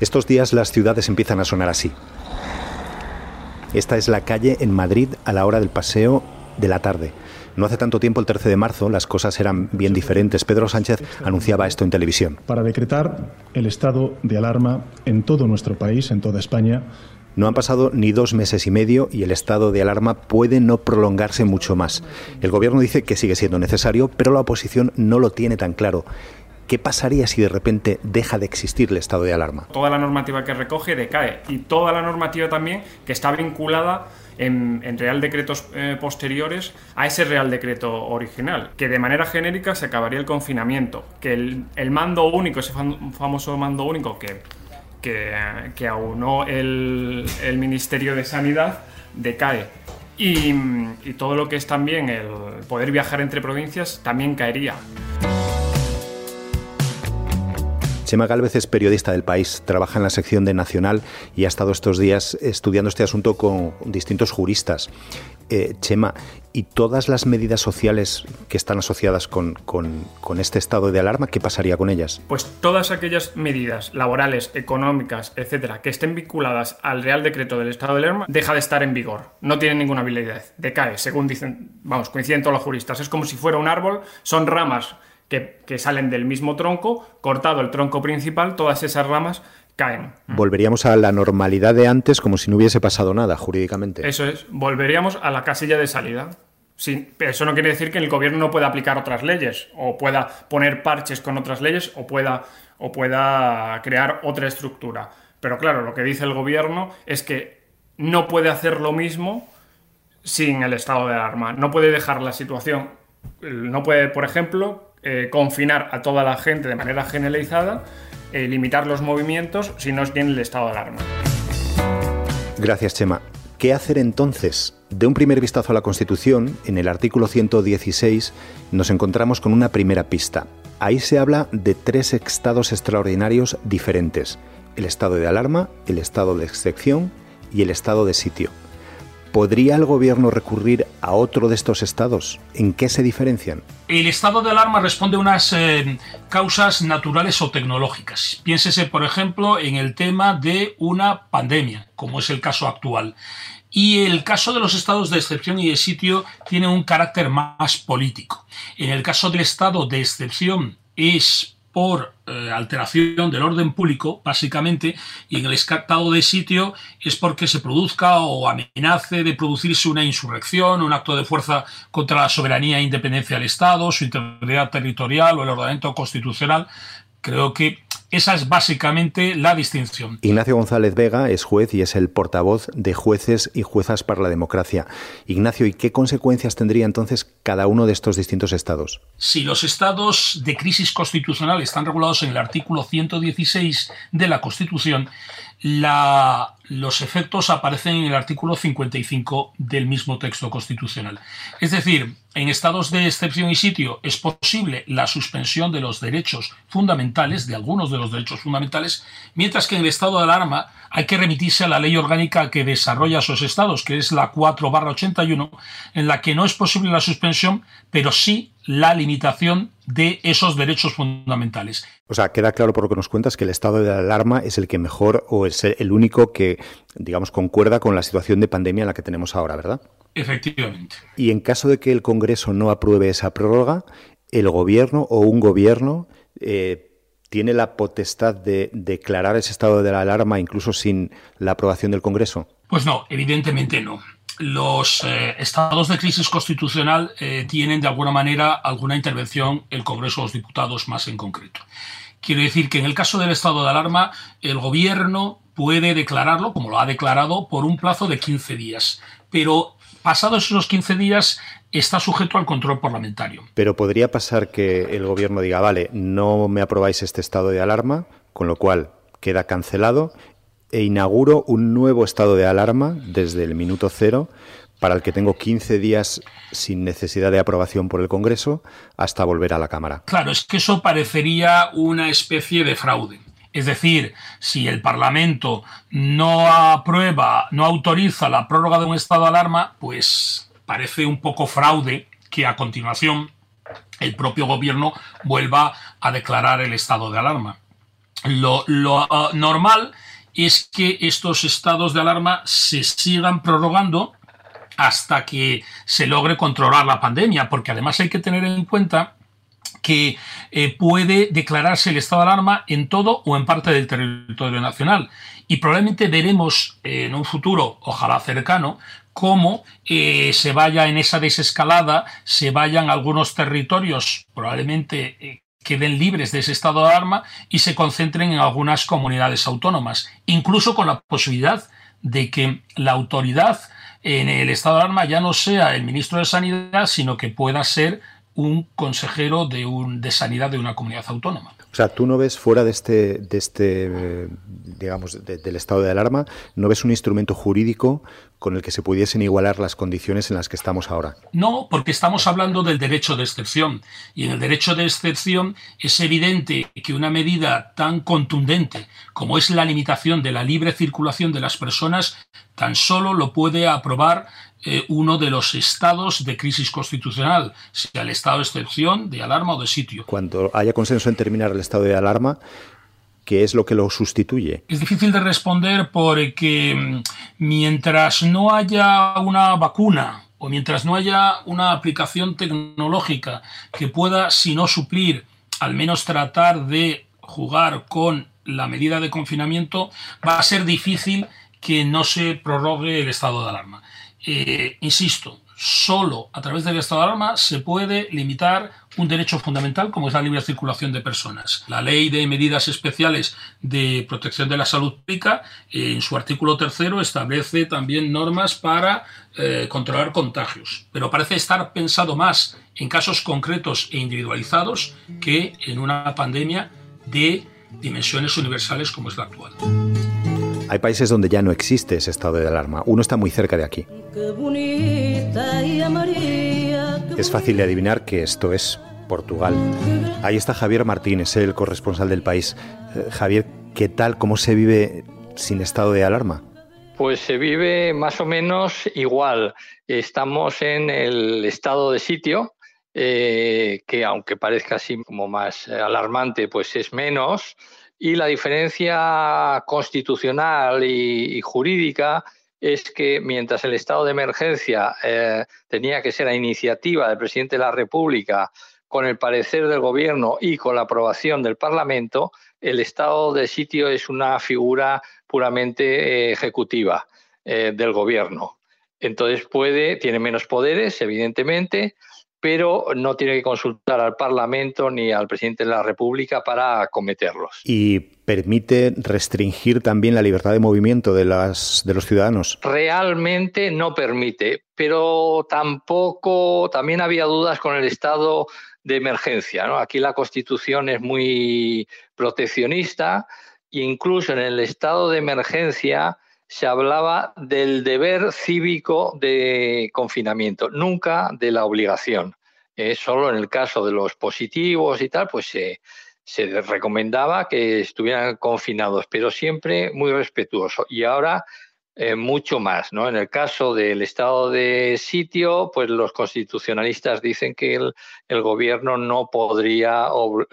Estos días las ciudades empiezan a sonar así. Esta es la calle en Madrid a la hora del paseo de la tarde. No hace tanto tiempo, el 13 de marzo, las cosas eran bien diferentes. Pedro Sánchez anunciaba esto en televisión. Para decretar el estado de alarma en todo nuestro país, en toda España, no han pasado ni dos meses y medio y el estado de alarma puede no prolongarse mucho más. El Gobierno dice que sigue siendo necesario, pero la oposición no lo tiene tan claro. ¿Qué pasaría si de repente deja de existir el estado de alarma? Toda la normativa que recoge decae y toda la normativa también que está vinculada en, Real Decretos eh, posteriores a ese Real Decreto original, que de manera genérica se acabaría el confinamiento, que el, mando único, ese famoso mando único que, que, aunó el, Ministerio de Sanidad, decae. Y, y todo lo que es también el poder viajar entre provincias también caería. Chema Galvez es periodista del país, trabaja en la sección de Nacional y ha estado estos días estudiando este asunto con distintos juristas. Eh, Chema, ¿y todas las medidas sociales que están asociadas con, con, este estado de alarma, qué pasaría con ellas? Pues todas aquellas medidas laborales, económicas, etcétera, que estén vinculadas al Real Decreto del estado de alarma, deja de estar en vigor. No tienen ninguna habilidad. Decae, según dicen, vamos, coinciden todos los juristas. Es como si fuera un árbol, son ramas que, salen del mismo tronco, cortado el tronco principal, todas esas ramas caen. Volveríamos a la normalidad de antes como si no hubiese pasado nada jurídicamente. Eso es, volveríamos a la casilla de salida. Sí, eso no quiere decir que el gobierno no pueda aplicar otras leyes, o pueda poner parches con otras leyes, o pueda, o pueda crear otra estructura. Pero claro, lo que dice el gobierno es que no puede hacer lo mismo sin el estado de alarma. No puede dejar la situación. No puede, por ejemplo, eh, confinar a toda la gente de manera generalizada, eh, limitar los movimientos si no tiene el estado de alarma. Gracias, Chema. ¿Qué hacer entonces? De un primer vistazo a la Constitución, en el artículo 116, nos encontramos con una primera pista. Ahí se habla de tres estados extraordinarios diferentes. El estado de alarma, el estado de excepción y el estado de sitio. ¿Podría el gobierno recurrir a otro de estos estados? ¿En qué se diferencian? El estado de alarma responde a unas eh, causas naturales o tecnológicas. Piénsese, por ejemplo, en el tema de una pandemia, como es el caso actual. Y el caso de los estados de excepción y de sitio tiene un carácter más político. En el caso del estado de excepción es por eh, alteración del orden público, básicamente, y en el estado de sitio es porque se produzca o amenace de producirse una insurrección, un acto de fuerza contra la soberanía e independencia del Estado, su integridad territorial o el ordenamiento constitucional. Creo que esa es básicamente la distinción. Ignacio González Vega es juez y es el portavoz de jueces y juezas para la democracia. Ignacio, ¿y qué consecuencias tendría entonces cada uno de estos distintos estados? Si los estados de crisis constitucional están regulados en el artículo 116 de la Constitución, la, los efectos aparecen en el artículo 55 del mismo texto constitucional. Es decir, en estados de excepción y sitio es posible la suspensión de los derechos fundamentales, de algunos de los derechos fundamentales, mientras que en el estado de alarma hay que remitirse a la ley orgánica que desarrolla esos estados, que es la 4-81, en la que no es posible la suspensión, pero sí la limitación de esos derechos fundamentales. O sea, queda claro por lo que nos cuentas que el estado de alarma es el que mejor o es el único que, digamos, concuerda con la situación de pandemia en la que tenemos ahora, ¿verdad? Efectivamente. Y en caso de que el Congreso no apruebe esa prórroga, el gobierno o un gobierno eh, tiene la potestad de declarar ese estado de alarma incluso sin la aprobación del Congreso. Pues no, evidentemente no los eh, estados de crisis constitucional eh, tienen de alguna manera alguna intervención el Congreso de los Diputados más en concreto. Quiero decir que en el caso del estado de alarma, el gobierno puede declararlo, como lo ha declarado, por un plazo de 15 días. Pero pasados esos 15 días está sujeto al control parlamentario. Pero podría pasar que el gobierno diga, vale, no me aprobáis este estado de alarma, con lo cual queda cancelado e inauguro un nuevo estado de alarma desde el minuto cero para el que tengo 15 días sin necesidad de aprobación por el Congreso hasta volver a la Cámara. Claro, es que eso parecería una especie de fraude. Es decir, si el Parlamento no aprueba, no autoriza la prórroga de un estado de alarma, pues parece un poco fraude que a continuación el propio gobierno vuelva a declarar el estado de alarma. lo, ah, normal es que estos estados de alarma se sigan prorrogando hasta que se logre controlar la pandemia, porque además hay que tener en cuenta que eh, puede declararse el estado de alarma en todo o en parte del territorio nacional. Y probablemente veremos en un futuro, ojalá cercano, cómo eh, se vaya en esa desescalada, se vayan algunos territorios, probablemente eh, queden libres de ese estado de alarma y se concentren en algunas comunidades autónomas, incluso con la posibilidad de que la autoridad en el estado de alarma ya no sea el ministro de Sanidad, sino que pueda ser un consejero de, un, de sanidad de una comunidad autónoma. O sea, tú no ves fuera de este, de este digamos, del estado de alarma, no ves un instrumento jurídico con el que se pudiesen igualar las condiciones en las que estamos ahora. No, porque estamos hablando del derecho de excepción. Y en el derecho de excepción es evidente que una medida tan contundente como es la limitación de la libre circulación de las personas tan solo lo puede aprobar eh, uno de los estados de crisis constitucional, sea el estado de excepción, de alarma o de sitio. Cuando haya consenso en terminar el estado de alarma, ¿qué es lo que lo sustituye? Es difícil de responder porque mm, mientras no haya una vacuna o mientras no haya una aplicación tecnológica que pueda, si no suplir, al menos tratar de jugar con la medida de confinamiento, va a ser difícil que no se prorrogue el estado de alarma. Eh, insisto, solo a través del estado de alarma se puede limitar un derecho fundamental como es la libre circulación de personas. La ley de medidas especiales de protección de la salud pública, en su artículo tercero, establece también normas para eh, controlar contagios, pero parece estar pensado más en casos concretos e individualizados que en una pandemia de dimensiones universales como es la actual. Hay países donde ya no existe ese estado de alarma. Uno está muy cerca de aquí. Es fácil de adivinar que esto es Portugal. Ahí está Javier Martínez, el corresponsal del país. Eh, Javier, ¿qué tal? ¿Cómo se vive sin estado de alarma? Pues se vive más o menos igual. Estamos en el estado de sitio, eh, que aunque parezca así como más alarmante, pues es menos. Y la diferencia constitucional y, jurídica es que mientras el estado de emergencia eh, tenía que ser a iniciativa del presidente de la República, con el parecer del gobierno y con la aprobación del Parlamento, el estado de sitio es una figura puramente eh, ejecutiva eh, del gobierno. Entonces puede, tiene menos poderes, evidentemente, pero no tiene que consultar al Parlamento ni al presidente de la República para cometerlos. ¿Y permite restringir también la libertad de movimiento de, las, de los ciudadanos? Realmente no permite, pero tampoco, también había dudas con el estado de emergencia. ¿no? Aquí la Constitución es muy proteccionista e incluso en el estado de emergencia se hablaba del deber cívico de confinamiento, nunca de la obligación. Eh, solo en el caso de los positivos y tal, pues se, se recomendaba que estuvieran confinados, pero siempre muy respetuoso. Y ahora eh, mucho más. ¿no? En el caso del estado de sitio, pues los constitucionalistas dicen que el, gobierno no podría,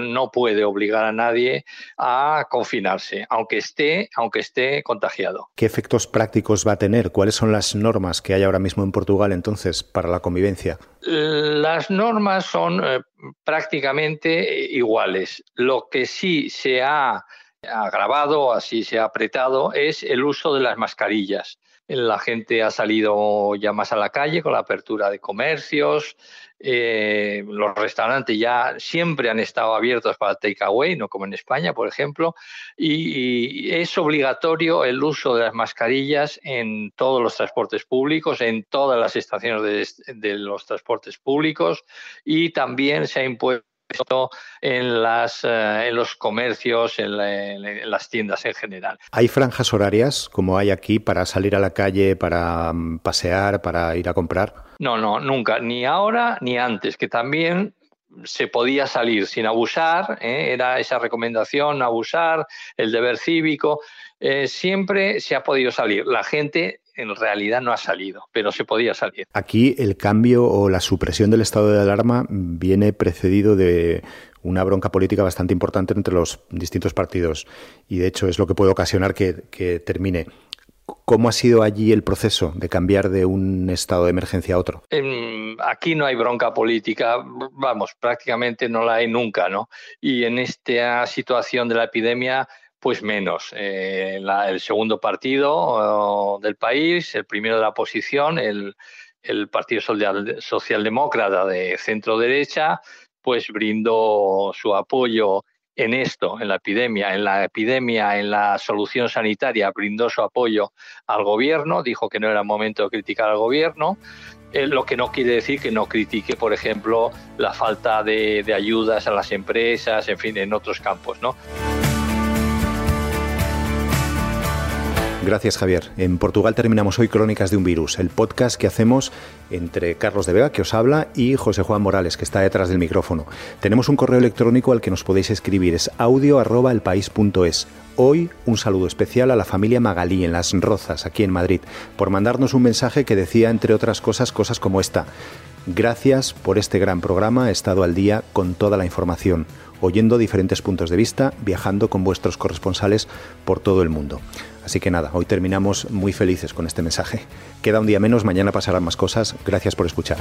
no puede obligar a nadie a confinarse, aunque esté, aunque esté contagiado. ¿Qué efectos prácticos va a tener? ¿Cuáles son las normas que hay ahora mismo en Portugal entonces para la convivencia? Las normas son eh, prácticamente iguales. Lo que sí se ha agravado, así se ha apretado, es el uso de las mascarillas. La gente ha salido ya más a la calle con la apertura de comercios, eh, los restaurantes ya siempre han estado abiertos para takeaway, no como en España, por ejemplo, y, es obligatorio el uso de las mascarillas en todos los transportes públicos, en todas las estaciones de los transportes públicos y también se ha impuesto en, las, eh, en los comercios, en, las tiendas en general. ¿Hay franjas horarias como hay aquí para salir a la calle, para mm, pasear, para ir a comprar? No, no, nunca, ni ahora ni antes, que también se podía salir sin abusar, ¿eh? era esa recomendación, abusar, el deber cívico, eh, siempre se ha podido salir. La gente en realidad no ha salido, pero se podía salir. Aquí el cambio o la supresión del estado de alarma viene precedido de una bronca política bastante importante entre los distintos partidos y de hecho es lo que puede ocasionar que, termine. ¿Cómo ha sido allí el proceso de cambiar de un estado de emergencia a otro? aquí no hay bronca política, vamos, prácticamente no la hay nunca, ¿no? Y en esta situación de la epidemia, pues menos. Eh, el segundo partido oh, del país, el primero de la oposición, el, Partido Socialdemócrata de centro derecha, pues brindó su apoyo en esto, en la epidemia, en la epidemia, en la solución sanitaria, brindó su apoyo al gobierno, dijo que no era momento de criticar al gobierno, eh, lo que no quiere decir que no critique, por ejemplo, la falta de ayudas a las empresas, en fin, en otros campos, ¿no? Gracias, Javier. En Portugal terminamos hoy Crónicas de un Virus, el podcast que hacemos entre Carlos de Vega, que os habla, y José Juan Morales, que está detrás del micrófono. Tenemos un correo electrónico al que nos podéis escribir, es audio.elpaís.es. Hoy un saludo especial a la familia Magalí en Las Rozas, aquí en Madrid, por mandarnos un mensaje que decía, entre otras cosas, cosas como esta. Gracias por este gran programa, he estado al día con toda la información, oyendo diferentes puntos de vista, viajando con vuestros corresponsales por todo el mundo. Así que nada, hoy terminamos muy felices con este mensaje. Queda un día menos, mañana pasarán más cosas. Gracias por escuchar.